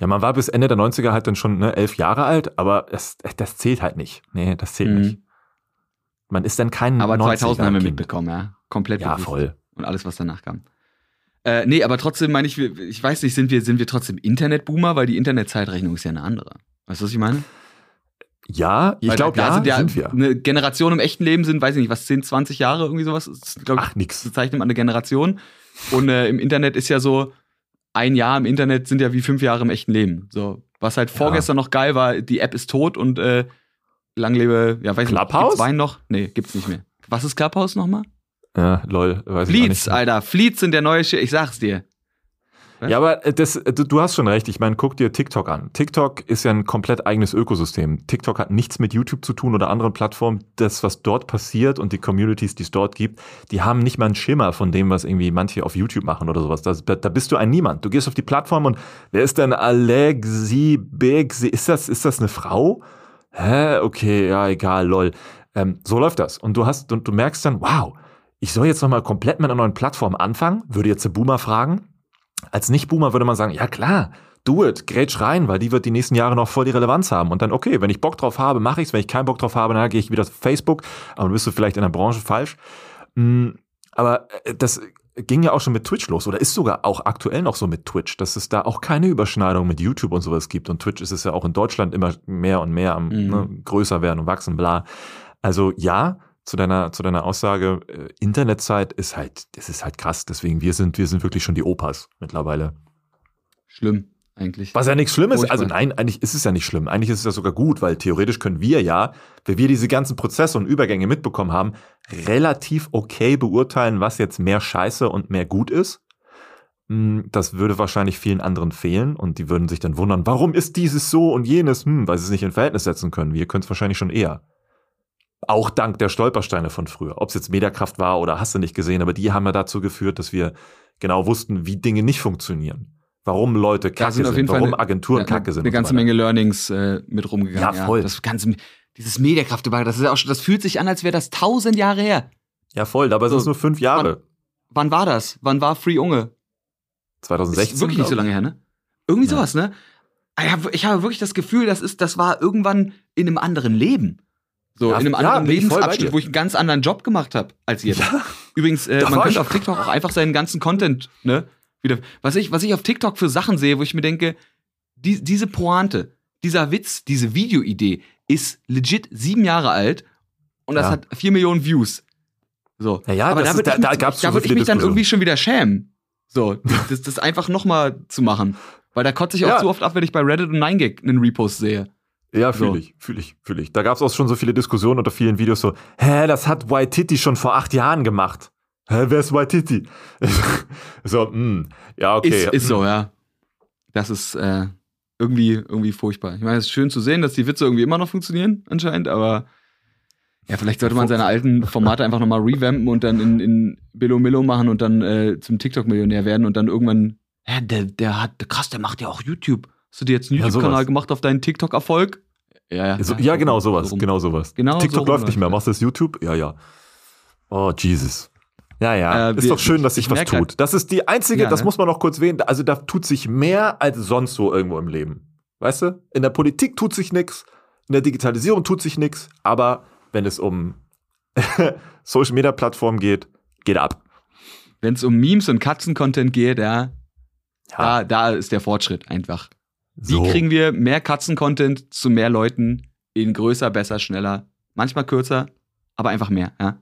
Ja, man war bis Ende der 90er halt dann schon ne, elf Jahre alt, aber das, das zählt halt nicht. Nee, das zählt mhm. nicht. Man ist dann kein Aber 2000 haben wir mitbekommen, ja. Komplett. Ja, voll. Und alles, was danach kam. Äh, nee, aber trotzdem meine ich, ich weiß nicht, sind wir, sind wir trotzdem Internetboomer, weil die Internetzeitrechnung ist ja eine andere. Weißt du, was ich meine? Ja, ich glaube, ja, sind ja sind wir. Eine Generation im echten Leben sind, weiß ich nicht, was, 10, 20 Jahre, irgendwie sowas. Das, glaub, Ach, nix. Das zeichnet man eine Generation. Und äh, im Internet ist ja so, ein Jahr im Internet sind ja wie fünf Jahre im echten Leben. So, was halt vorgestern ja. noch geil war, die App ist tot und äh, lang lebe, ja, weiß Clubhouse? nicht, gibt's Wein noch? Nee, gibt's nicht mehr. Was ist Clubhouse nochmal? Ja, lol, weiß Fleets, ich nicht. Alter, Fleets sind der neue Shit, ich sag's dir. Was? Ja, aber äh, das, äh, du, hast schon recht. Ich meine, guck dir TikTok an. TikTok ist ja ein komplett eigenes Ökosystem. TikTok hat nichts mit YouTube zu tun oder anderen Plattformen. Das, was dort passiert und die Communities, die es dort gibt, die haben nicht mal einen Schimmer von dem, was irgendwie manche auf YouTube machen oder sowas. Das, da bist du ein Niemand. Du gehst auf die Plattform und wer ist denn Alexi Bexi? Ist das, ist das eine Frau? Hä? Okay, ja, egal, lol. Ähm, so läuft das. Und du hast, und du merkst dann, wow, ich soll jetzt nochmal komplett mit einer neuen Plattform anfangen, würde jetzt der Boomer fragen als Nicht-Boomer würde man sagen, ja klar, do it, grätsch rein, weil die wird die nächsten Jahre noch voll die Relevanz haben. Und dann, okay, wenn ich Bock drauf habe, mache ich's. Wenn ich keinen Bock drauf habe, dann gehe ich wieder auf Facebook. Aber dann bist du vielleicht in der Branche falsch. Mm, aber äh, das ging ja auch schon mit Twitch los oder ist sogar auch aktuell noch so mit Twitch, dass es da auch keine Überschneidung mit YouTube und sowas gibt. Und Twitch ist es ja auch in Deutschland immer mehr und mehr am mhm. ne, größer werden und wachsen, bla. Also ja, zu deiner, zu deiner Aussage, äh, Internetzeit ist halt, das ist halt krass. Deswegen, wir sind, wir sind wirklich schon die Opas mittlerweile. Schlimm, eigentlich. Was ja nichts Schlimmes ist. Also nein, eigentlich ist es ja nicht schlimm. Eigentlich ist es ja sogar gut, weil theoretisch können wir ja, wenn wir diese ganzen Prozesse und Übergänge mitbekommen haben, relativ okay beurteilen, was jetzt mehr Scheiße und mehr gut ist. Hm, Das würde wahrscheinlich vielen anderen fehlen und die würden sich dann wundern, warum ist dieses so und jenes, hm, weil sie es nicht in Verhältnis setzen können. Wir können es wahrscheinlich schon eher. Auch dank der Stolpersteine von früher. Ob es jetzt Mediakraft war oder hast du nicht gesehen, aber die haben ja dazu geführt, dass wir genau wussten, wie Dinge nicht funktionieren. Warum Leute kacke sind sind, warum eine- Agenturen Ja, kacke sind. Eine ganze. Menge Learnings äh, mit rumgegangen. Ja, voll. Das ganze, dieses Mediakraftdebatte, das ist ja auch schon, das fühlt sich an, als wäre das tausend Jahre her. Ja, voll, es So, ist nur fünf Jahre. Wann war das? Wann war Free Unge? 2016. Ist wirklich nicht so lange her, ne? Irgendwie Ja. sowas, ne? Ja, Ich habe wirklich das Gefühl, das ist, das war irgendwann in einem anderen Leben. So, Ja, in einem ja, anderen bei Lebensabschnitt, wo ich einen ganz anderen Job gemacht habe als jetzt. Übrigens, äh, man könnte auf TikTok auch einfach seinen ganzen Content, ne? Wieder, was ich, was ich auf TikTok für Sachen sehe, wo ich mir denke, die, diese Pointe, dieser Witz, diese Videoidee ist legit sieben Jahre alt und das Ja. hat vier Millionen Views. So. Ja, ja, aber da ist- würde da- da da so würd ich mich dann irgendwie schon wieder schämen. So, das, das einfach nochmal zu machen. Weil da kotze ich auch Ja. zu oft ab, wenn ich bei Reddit und 9gag einen Repost sehe. Ja, fühle So. ich, fühle ich, fühle ich. Da gab es auch schon so viele Diskussionen unter vielen Videos so, hä, das hat Waititi schon vor acht Jahren gemacht. Hä, wer ist Waititi? [laughs] so, mh, ja, okay. Ist, ist so, ja. Das ist äh, irgendwie, irgendwie furchtbar. Ich meine, es ist schön zu sehen, dass die Witze irgendwie immer noch funktionieren, anscheinend, aber ja, vielleicht sollte man seine alten Formate einfach nochmal revampen und dann in, in Billo Millo machen und dann äh, zum TikTok-Millionär werden und dann irgendwann, ja, der, der hat, krass, der macht ja auch YouTube. Hast du dir jetzt einen Ja, YouTube-Kanal sowas. gemacht auf deinen TikTok-Erfolg? Ja, ja. So, ja, genau sowas, rum. genau sowas. Genau TikTok so läuft nicht mehr. Machst du das YouTube? Ja, ja. Oh, Jesus. Ja, ja. Äh, ist wir- doch schön, dass sich ich was tut. Das ist die einzige, Ja, das ne? muss man noch kurz wählen. Also da tut sich mehr als sonst so irgendwo im Leben. Weißt du? In der Politik tut sich nichts, in der Digitalisierung tut sich nichts, aber wenn es um [laughs] Social Media Plattformen geht, geht ab. Wenn es um Memes und Katzen-Content geht, ja, Ja, da, da ist der Fortschritt einfach. Wie so. kriegen wir mehr Katzen-Content zu mehr Leuten in größer, besser, schneller, manchmal kürzer, aber einfach mehr, ja?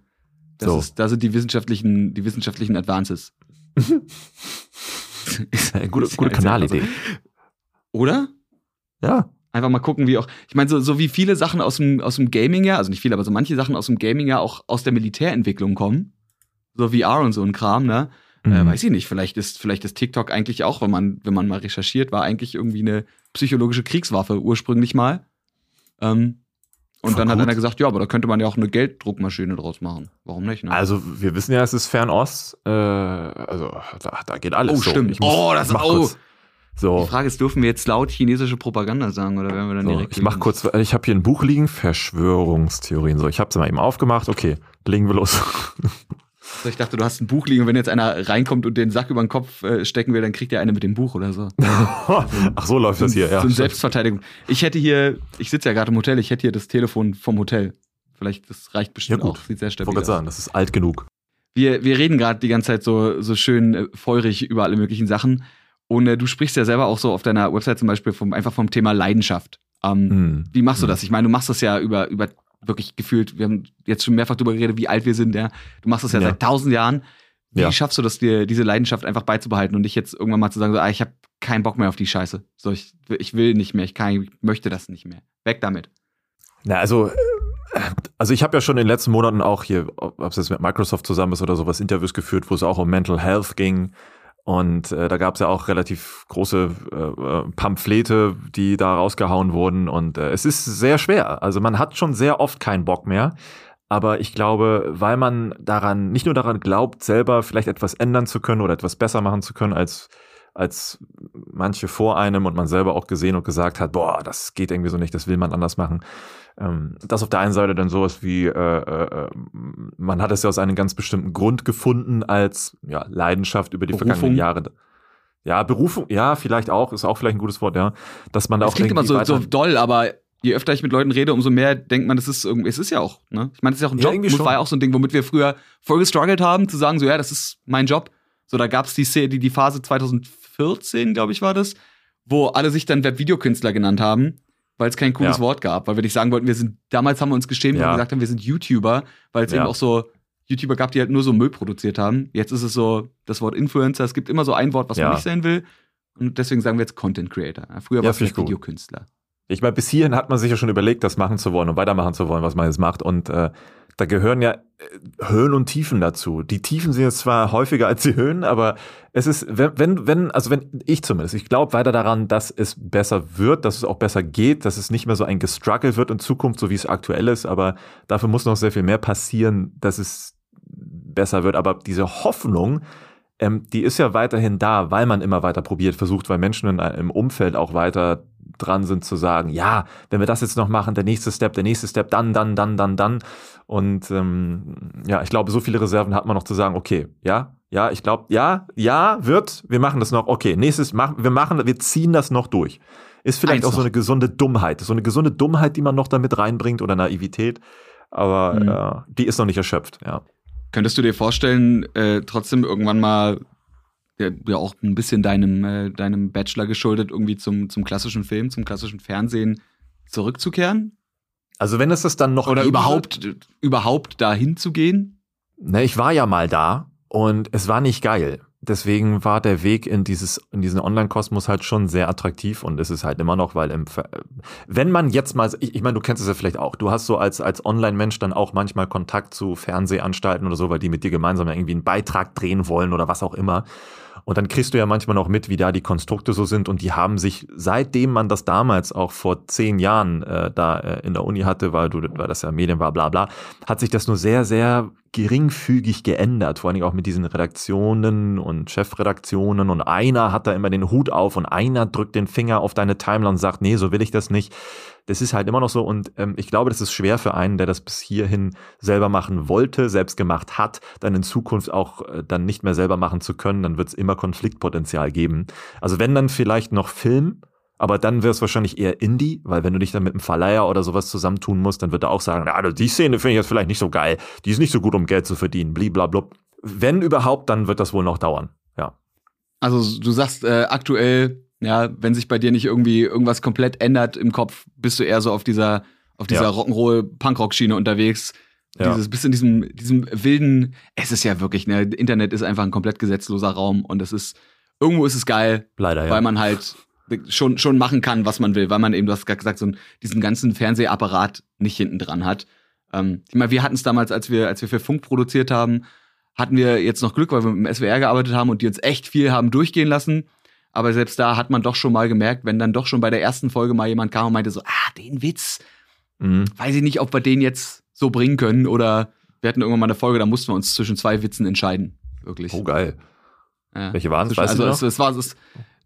Das So. ist, da sind die wissenschaftlichen, die wissenschaftlichen Advances. [laughs] Eine gute, gute Kanalidee. Oder? Ja. Einfach mal gucken, wie auch. Ich meine, so, so wie viele Sachen aus dem, aus dem Gaming ja, also nicht viele, aber so manche Sachen aus dem Gaming ja auch aus der Militärentwicklung kommen. So VR und so ein Kram, ne? Äh, Mhm. weiß ich nicht. Vielleicht ist, vielleicht ist TikTok eigentlich auch, wenn man, wenn man mal recherchiert, war eigentlich irgendwie eine psychologische Kriegswaffe ursprünglich mal. Ähm, und Voll dann hat gut. einer gesagt, ja, aber da könnte man ja auch eine Gelddruckmaschine draus machen. Warum nicht? Ne? Also, wir wissen ja, es ist Fernost. Äh, also, da, da geht alles. Oh, so. stimmt. Muss- Oh, das- mach oh. So. Die Frage ist, dürfen wir jetzt laut chinesische Propaganda sagen oder werden wir dann So, direkt. ich mach kurz, ich habe hier ein Buch liegen, Verschwörungstheorien. So, ich habe es mal eben aufgemacht. Okay, legen wir los. [laughs] So, ich dachte, du hast ein Buch liegen und wenn jetzt einer reinkommt und den Sack über den Kopf äh, stecken will, dann kriegt er eine mit dem Buch oder so. [laughs] Ach so läuft das hier. Ja. so eine Selbstverteidigung. Ich hätte hier, ich sitze ja gerade im Hotel, ich hätte hier das Telefon vom Hotel. Vielleicht, das reicht bestimmt Ja, gut. auch. Sieht sehr stabil aus. sagen, das ist alt genug. Wir, wir reden gerade die ganze Zeit so, so schön äh, feurig über alle möglichen Sachen. Und äh, du sprichst ja selber auch so auf deiner Website zum Beispiel vom, einfach vom Thema Leidenschaft. Ähm, Hm. Wie machst du Hm. das? Ich meine, du machst das ja über, über wirklich gefühlt, wir haben jetzt schon mehrfach darüber geredet, wie alt wir sind, ja. Du machst das ja, Ja. seit tausend Jahren. Wie Ja. schaffst du das, dir diese Leidenschaft einfach beizubehalten und nicht jetzt irgendwann mal zu sagen, so, ah, ich habe keinen Bock mehr auf die Scheiße. So, ich, ich will nicht mehr, ich, kann, ich möchte das nicht mehr. Weg damit. Na, also, äh, also ich habe ja schon in den letzten Monaten auch hier, ob es jetzt mit Microsoft zusammen ist oder sowas, Interviews geführt, wo es auch um Mental Health ging. Und äh, da gab es ja auch relativ große äh, äh, Pamphlete, die da rausgehauen wurden. Und äh, es ist sehr schwer. Also man hat schon sehr oft keinen Bock mehr. Aber ich glaube, weil man daran, nicht nur daran glaubt, selber vielleicht etwas ändern zu können oder etwas besser machen zu können als, als manche vor einem und man selber auch gesehen und gesagt hat, boah, das geht irgendwie so nicht, das will man anders machen. Ähm, das auf der einen Seite dann sowas wie, äh, äh, man hat es ja aus einem ganz bestimmten Grund gefunden als ja, Leidenschaft über die Berufung. vergangenen Jahre. Ja, Berufung, ja, vielleicht auch, ist auch vielleicht ein gutes Wort, ja. Dass man da Das auch klingt immer so, so doll, aber je öfter ich mit Leuten rede, umso mehr denkt man, das ist irgendwie, es ist ja auch, ne? Ich meine, das ist ja auch ein Ja, Job. irgendwie das war ja auch so ein Ding, womit wir früher voll gestruggelt haben, zu sagen, so, ja, das ist mein Job. So, da gab's die, Se- die, die Phase 2014, glaube ich, war das, wo alle sich dann Webvideokünstler genannt haben, weil es kein cooles Ja. Wort gab, weil wir nicht sagen wollten, wir sind, damals haben wir uns geschämt, Ja. wir gesagt haben, wir sind YouTuber, weil es Ja. eben auch so YouTuber gab, die halt nur so Müll produziert haben. Jetzt ist es so das Wort Influencer, es gibt immer so ein Wort, was man nicht sein will. Und deswegen sagen wir jetzt Content Creator. Früher war es. Videokünstler. Ich meine, bis hierhin hat man sich ja schon überlegt, das machen zu wollen und weitermachen zu wollen, was man jetzt macht. Und äh, da gehören ja äh, Höhen und Tiefen dazu. Die Tiefen sind jetzt zwar häufiger als die Höhen, aber es ist, wenn, wenn, also wenn ich zumindest, ich glaube weiter daran, dass es besser wird, dass es auch besser geht, dass es nicht mehr so ein Gestruggle wird in Zukunft, so wie es aktuell ist, aber dafür muss noch sehr viel mehr passieren, dass es besser wird. Aber diese Hoffnung, ähm, die ist ja weiterhin da, weil man immer weiter probiert, versucht, weil Menschen in, im Umfeld auch weiter dran sind zu sagen, ja, wenn wir das jetzt noch machen, der nächste Step, der nächste Step, dann, dann, dann, dann, dann. Und ähm, ja, ich glaube, so viele Reserven hat man noch zu sagen, okay, ja, ja, ich glaube, ja, ja, wird, wir machen das noch, okay, nächstes, machen, wir machen, wir ziehen das noch durch. Ist vielleicht Eins auch noch. so eine gesunde Dummheit, so eine gesunde Dummheit, die man noch damit reinbringt oder Naivität, aber mhm. äh, die ist noch nicht erschöpft, ja. Könntest du dir vorstellen, äh, trotzdem irgendwann mal ja, auch ein bisschen deinem, äh, deinem Bachelor geschuldet, irgendwie zum, zum klassischen Film, zum klassischen Fernsehen zurückzukehren? Also wenn es das dann noch oder überhaupt wird? überhaupt dahin zu gehen? Ne, ich war ja mal da und es war nicht geil. Deswegen war der Weg in dieses in diesen Online-Kosmos halt schon sehr attraktiv und ist es halt immer noch, weil im wenn man jetzt mal ich, ich meine, du kennst es ja vielleicht auch. Du hast so als als Online-Mensch dann auch manchmal Kontakt zu Fernsehanstalten oder so, weil die mit dir gemeinsam irgendwie einen Beitrag drehen wollen oder was auch immer. Und dann kriegst du ja manchmal noch mit, wie da die Konstrukte so sind. Und die haben sich, seitdem man das damals auch vor zehn Jahren äh, da äh, in der Uni hatte, weil du, weil das ja Medien war, bla bla, hat sich das nur sehr, sehr geringfügig geändert, vor allen Dingen auch mit diesen Redaktionen und Chefredaktionen und einer hat da immer den Hut auf und einer drückt den Finger auf deine Timeline und sagt, nee, so will ich das nicht. Das ist halt immer noch so und ähm, ich glaube, das ist schwer für einen, der das bis hierhin selber machen wollte, selbst gemacht hat, dann in Zukunft auch äh, dann nicht mehr selber machen zu können, dann wird es immer Konfliktpotenzial geben. Also wenn dann vielleicht noch Film, aber dann wäre es wahrscheinlich eher Indie, weil wenn du dich dann mit einem Verleiher oder sowas zusammentun musst, dann wird er auch sagen, ja, die Szene finde ich jetzt vielleicht nicht so geil, die ist nicht so gut, um Geld zu verdienen, blablabla. Wenn überhaupt, dann wird das wohl noch dauern, ja. Also du sagst äh, aktuell, ja, wenn sich bei dir nicht irgendwie irgendwas komplett ändert im Kopf, bist du eher so auf dieser, auf dieser ja. Rock'n'Roll Punkrock-Schiene unterwegs. Ja. Dieses, bist in diesem, diesem wilden, es ist ja wirklich, ne, Internet ist einfach ein komplett gesetzloser Raum und es ist, irgendwo ist es geil. Leider, ja. Weil man halt schon, schon machen kann, was man will, weil man eben, du hast gerade gesagt, so diesen ganzen Fernsehapparat nicht hinten dran hat. Ähm, ich meine, wir hatten es damals, als wir, als wir für Funk produziert haben, hatten wir jetzt noch Glück, weil wir mit dem SWR gearbeitet haben und die uns echt viel haben durchgehen lassen. Aber selbst da hat man doch schon mal gemerkt, wenn dann doch schon bei der ersten Folge mal jemand kam und meinte so, ah, den Witz, mhm. weiß ich nicht, ob wir den jetzt so bringen können oder wir hatten irgendwann mal eine Folge, da mussten wir uns zwischen zwei Witzen entscheiden. Wirklich. Oh, geil. Ja. Welche waren es? Also, es, es, war, es,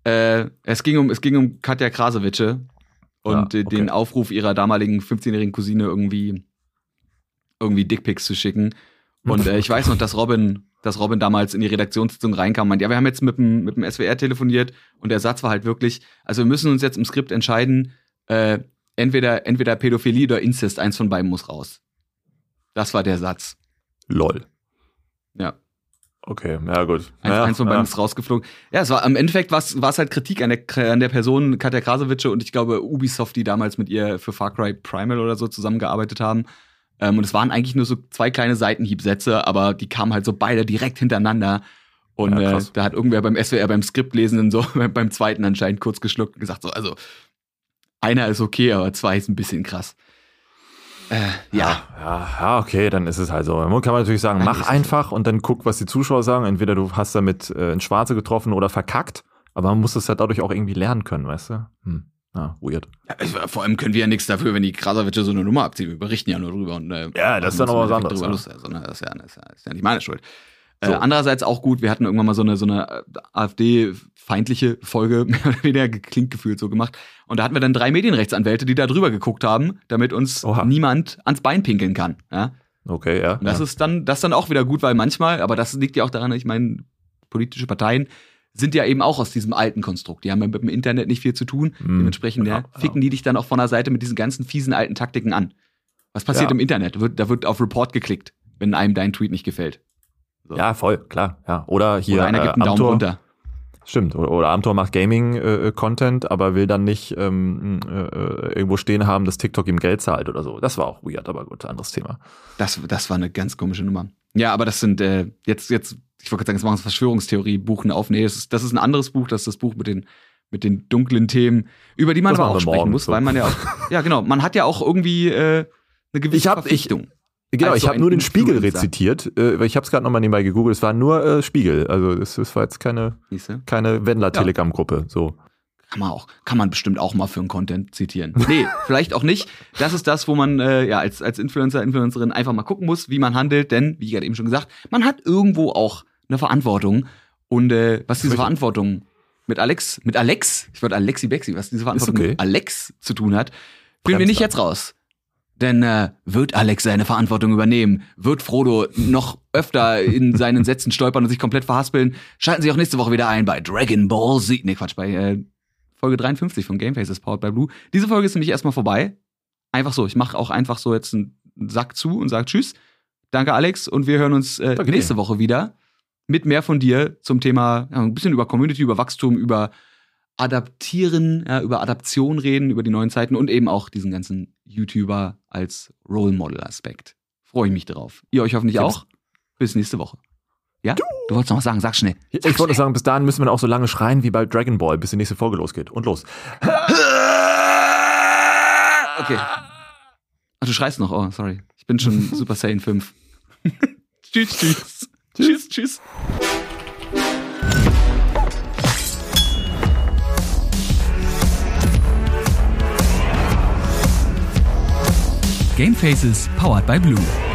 äh, es, ging um, es ging um Katja Krasowitsche und ja, okay. den Aufruf ihrer damaligen 15-jährigen Cousine irgendwie, irgendwie Dickpics zu schicken. Und [laughs] äh, ich weiß noch, dass Robin, dass Robin damals in die Redaktionssitzung reinkam und meinte, ja, wir haben jetzt mit dem, mit dem SWR telefoniert und der Satz war halt wirklich, also wir müssen uns jetzt im Skript entscheiden, äh, entweder, entweder Pädophilie oder Inzest, eins von beiden muss raus. Das war der Satz. Lol. Ja. Okay, ja gut. Eins, ja, eins von beiden ist rausgeflogen. Ja, es war im Endeffekt war es halt Kritik an der, an der Person Katja Krasowitsche und ich glaube Ubisoft, die damals mit ihr für Far Cry Primal oder so zusammengearbeitet haben. Ähm, und es waren eigentlich nur so zwei kleine Seitenhiebsätze, aber die kamen halt so beide direkt hintereinander. Und ja, äh, da hat irgendwer beim SWR beim Skriptlesenden so [laughs] beim zweiten anscheinend kurz geschluckt und gesagt so, also einer ist okay, aber zwei ist ein bisschen krass. Äh, ja. ja. Ja, okay, dann ist es halt so. Man kann man natürlich sagen, mach einfach und dann guck, was die Zuschauer sagen. Entweder du hast damit äh, ein Schwarze getroffen oder verkackt, aber man muss es ja dadurch auch irgendwie lernen können, weißt du? Hm. Ja, weird. Ja, vor allem können wir ja nichts dafür, wenn die Krasavitsche so eine Nummer abziehen. Wir berichten ja nur drüber. Und, äh, ja, das ist dann aber was anderes. Ja. Lust, also, das, ist ja, das ist ja nicht meine Schuld. So. Äh, andererseits auch gut, wir hatten irgendwann mal so eine, so eine äh, AfD-feindliche Folge, [laughs] mehr oder weniger klingt gefühlt so gemacht. Und da hatten wir dann drei Medienrechtsanwälte, die da drüber geguckt haben, damit uns Oha. niemand ans Bein pinkeln kann. Ja? Okay, ja. Und das ja. ist dann, das ist dann auch wieder gut, weil manchmal, aber das liegt ja auch daran, ich meine, politische Parteien sind ja eben auch aus diesem alten Konstrukt. Die haben ja mit dem Internet nicht viel zu tun. Mm. Dementsprechend ja, ficken die dich dann auch von der Seite mit diesen ganzen fiesen alten Taktiken an. Was passiert ja. im Internet? Da wird auf Report geklickt, wenn einem dein Tweet nicht gefällt. So. Ja, voll, klar. Ja. Oder hier. Oder einer gibt einen äh, Daumen runter. Stimmt. Oder, oder Amtor macht Gaming-Content, äh, aber will dann nicht ähm, äh, irgendwo stehen haben, dass TikTok ihm Geld zahlt oder so. Das war auch weird, aber gut, anderes Thema. Das, das war eine ganz komische Nummer. Ja, aber das sind äh, jetzt, jetzt, ich wollte sagen, jetzt machen wir Verschwörungstheorie-Buchen auf. Nee, das ist, das ist ein anderes Buch, das ist das Buch mit den, mit den dunklen Themen, über die man das aber auch sprechen muss, so. weil man ja auch, [laughs] ja genau, man hat ja auch irgendwie äh, eine gewisse ich hab, Verpflichtung. Ich, Genau, als ich habe nur den Spiegel Influencer. rezitiert. Äh, ich habe es gerade nochmal nebenbei gegoogelt. Es war nur äh, Spiegel. Also das, das war jetzt keine, Siehste? keine Wendler-Telegram-Gruppe. So. Kann man auch, kann man bestimmt auch mal für einen Content zitieren. Nee, [laughs] vielleicht auch nicht. Das ist das, wo man äh, ja als, als Influencer, Influencerin einfach mal gucken muss, wie man handelt, denn, wie gerade eben schon gesagt, man hat irgendwo auch eine Verantwortung. Und äh, was diese. Verantwortung mit Alex, mit Alex, ich wollte Alexi Bexi, was diese Verantwortung okay. mit Alex zu tun hat, finden wir nicht jetzt raus. Denn äh, wird Alex seine Verantwortung übernehmen? Wird Frodo noch öfter in [laughs] seinen Sätzen stolpern und sich komplett verhaspeln? Schalten Sie auch nächste Woche wieder ein bei Dragon Ball Z. Nee, Quatsch, bei äh, Folge 53 von Game Faces Powered by Blue. Diese Folge ist nämlich erstmal vorbei. Einfach so. Ich mache auch einfach so jetzt einen Sack zu und sage Tschüss. Danke, Alex. Und wir hören uns äh, nächste. Woche wieder mit mehr von dir zum Thema, ja, ein bisschen über Community, über Wachstum, über Adaptieren, ja, über Adaption reden, über die neuen Zeiten und eben auch diesen ganzen YouTuber als Role Model Aspekt. Freue ich mich drauf. Ihr euch hoffentlich auch. Bis nächste Woche. Ja? Du wolltest noch was sagen, sag schnell. Ich, ich wollte sagen, bis dahin müssen wir auch so lange schreien wie bei Dragon Ball, bis die nächste Folge losgeht. Und los. Okay. Ach, du schreist noch. Oh, sorry. Ich bin schon [laughs] Super Saiyan 5. [laughs] tschüss, tschüss. Tschüss, tschüss. Game Faces powered by Blue.